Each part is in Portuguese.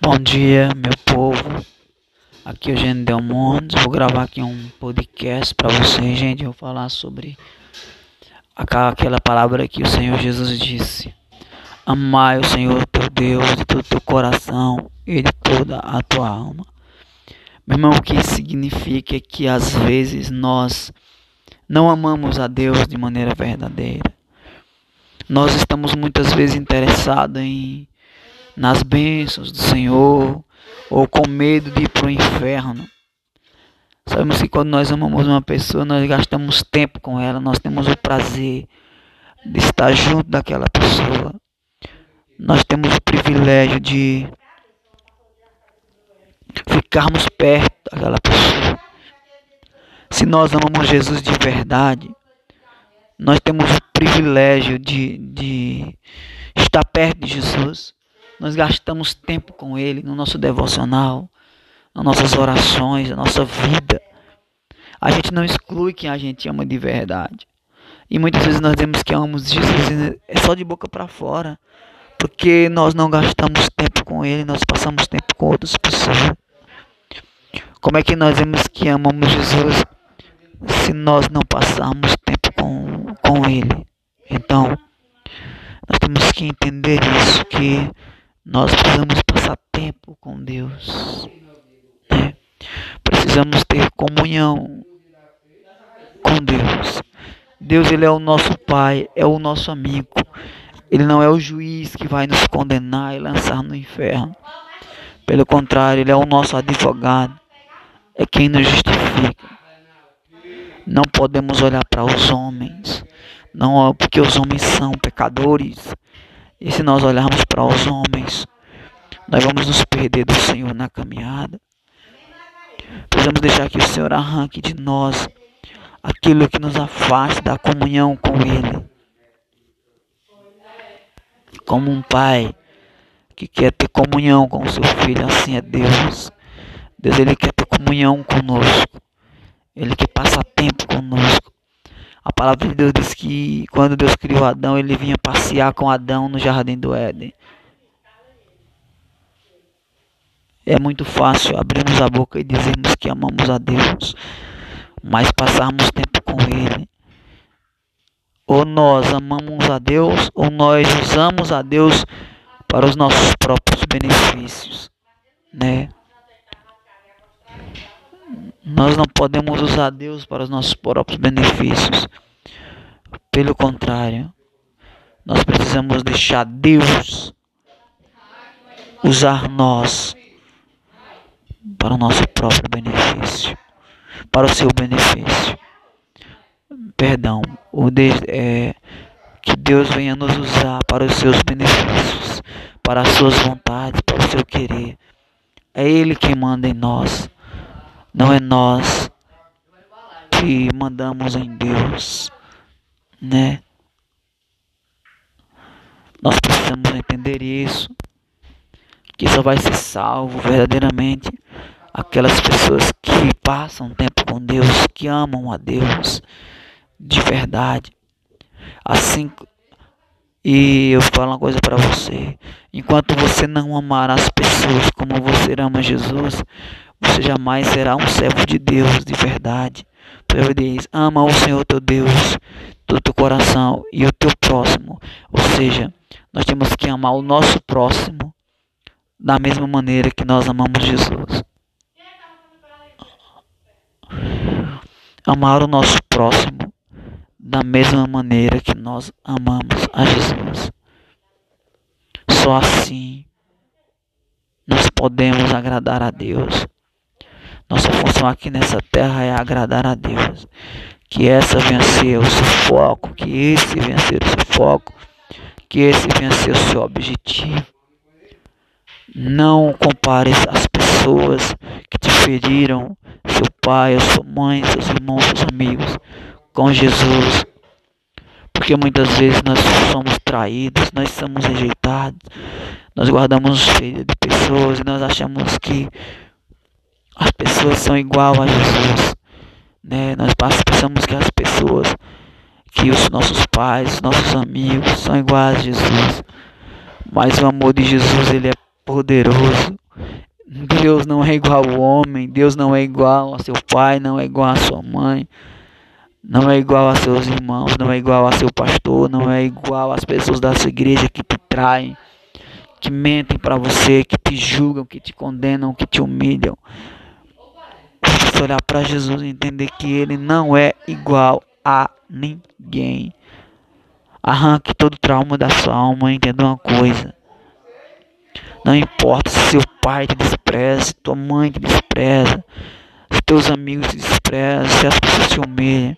Bom dia, meu povo. Aqui é o Gênio Delmontes. Vou gravar aqui um podcast para vocês, gente. Vou falar sobre aquela palavra que o Senhor Jesus disse: Amai o Senhor teu Deus de todo teu coração e de toda a tua alma. Meu irmão, o que significa é que às vezes nós não amamos a Deus de maneira verdadeira. Nós estamos muitas vezes interessados em nas bênçãos do Senhor ou com medo de ir para o inferno. Sabemos que quando nós amamos uma pessoa, nós gastamos tempo com ela, nós temos o prazer de estar junto daquela pessoa. Nós temos o privilégio de ficarmos perto daquela pessoa. Se nós amamos Jesus de verdade, nós temos o privilégio de, de estar perto de Jesus. Nós gastamos tempo com Ele no nosso devocional, nas nossas orações, na nossa vida. A gente não exclui quem a gente ama de verdade. E muitas vezes nós dizemos que amamos Jesus é só de boca para fora, porque nós não gastamos tempo com Ele, nós passamos tempo com outras pessoas. Como é que nós dizemos que amamos Jesus se nós não passarmos tempo com, com Ele? Então, nós temos que entender isso, que nós precisamos passar tempo com Deus. Né? Precisamos ter comunhão com Deus. Deus ele é o nosso Pai, é o nosso amigo. Ele não é o juiz que vai nos condenar e lançar no inferno. Pelo contrário, ele é o nosso advogado. É quem nos justifica. Não podemos olhar para os homens, não porque os homens são pecadores e se nós olharmos para os homens, nós vamos nos perder do Senhor na caminhada. Precisamos deixar que o Senhor arranque de nós aquilo que nos afaste da comunhão com Ele. Como um pai que quer ter comunhão com o seu filho, assim é Deus. Deus ele quer ter comunhão conosco. Ele quer passar tempo conosco. A palavra de Deus diz que quando Deus criou Adão, ele vinha passear com Adão no jardim do Éden. É muito fácil abrirmos a boca e dizermos que amamos a Deus, mas passarmos tempo com Ele. Ou nós amamos a Deus, ou nós usamos a Deus para os nossos próprios benefícios, né? Nós não podemos usar Deus para os nossos próprios benefícios. Pelo contrário, nós precisamos deixar Deus usar nós para o nosso próprio benefício, para o seu benefício. Perdão, o de, é, que Deus venha nos usar para os seus benefícios, para as suas vontades, para o seu querer. É Ele quem manda em nós. Não é nós que mandamos em Deus, né? Nós precisamos entender isso, que só vai ser salvo verdadeiramente aquelas pessoas que passam tempo com Deus, que amam a Deus de verdade. Assim, e eu falo uma coisa para você: enquanto você não amar as pessoas como você ama Jesus, você jamais será um servo de Deus de verdade. Ele diz: ama o Senhor teu Deus, todo teu coração e o teu próximo. Ou seja, nós temos que amar o nosso próximo da mesma maneira que nós amamos Jesus. Amar o nosso próximo da mesma maneira que nós amamos a Jesus. Só assim nós podemos agradar a Deus. Nossa função aqui nessa terra é agradar a Deus. Que essa venha ser o seu foco, que esse venha ser o seu foco, que esse venha ser o seu objetivo. Não compare as pessoas que te feriram, seu pai, sua mãe, seus irmãos, seus amigos, com Jesus. Porque muitas vezes nós somos traídos, nós somos rejeitados, nós guardamos filhos de pessoas e nós achamos que as pessoas são igual a Jesus. Né? Nós pensamos que as pessoas, que os nossos pais, nossos amigos são iguais a Jesus. Mas o amor de Jesus ele é poderoso. Deus não é igual ao homem, Deus não é igual a seu pai, não é igual a sua mãe, não é igual a seus irmãos, não é igual a seu pastor, não é igual às pessoas da sua igreja que te traem, que mentem para você, que te julgam, que te condenam, que te humilham. Você olhar para Jesus e entender que ele não é igual a ninguém. Arranque todo o trauma da sua alma e entenda uma coisa. Não importa se seu pai te despreza, se tua mãe te despreza, se teus amigos te desprezam, se as pessoas te humilham.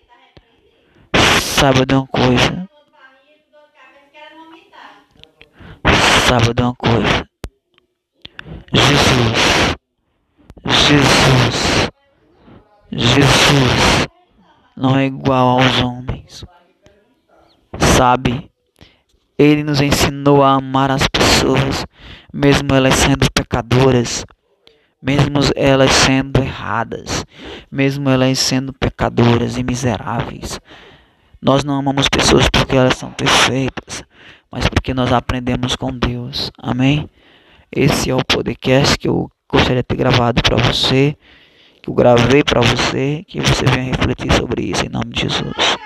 Saiba de uma coisa. Saiba de uma coisa. Jesus. Jesus. Jesus não é igual aos homens. Sabe? Ele nos ensinou a amar as pessoas, mesmo elas sendo pecadoras, mesmo elas sendo erradas, mesmo elas sendo pecadoras e miseráveis. Nós não amamos pessoas porque elas são perfeitas, mas porque nós aprendemos com Deus. Amém? Esse é o podcast que eu gostaria de ter gravado para você, eu gravei para você, que você venha refletir sobre isso em nome de Jesus.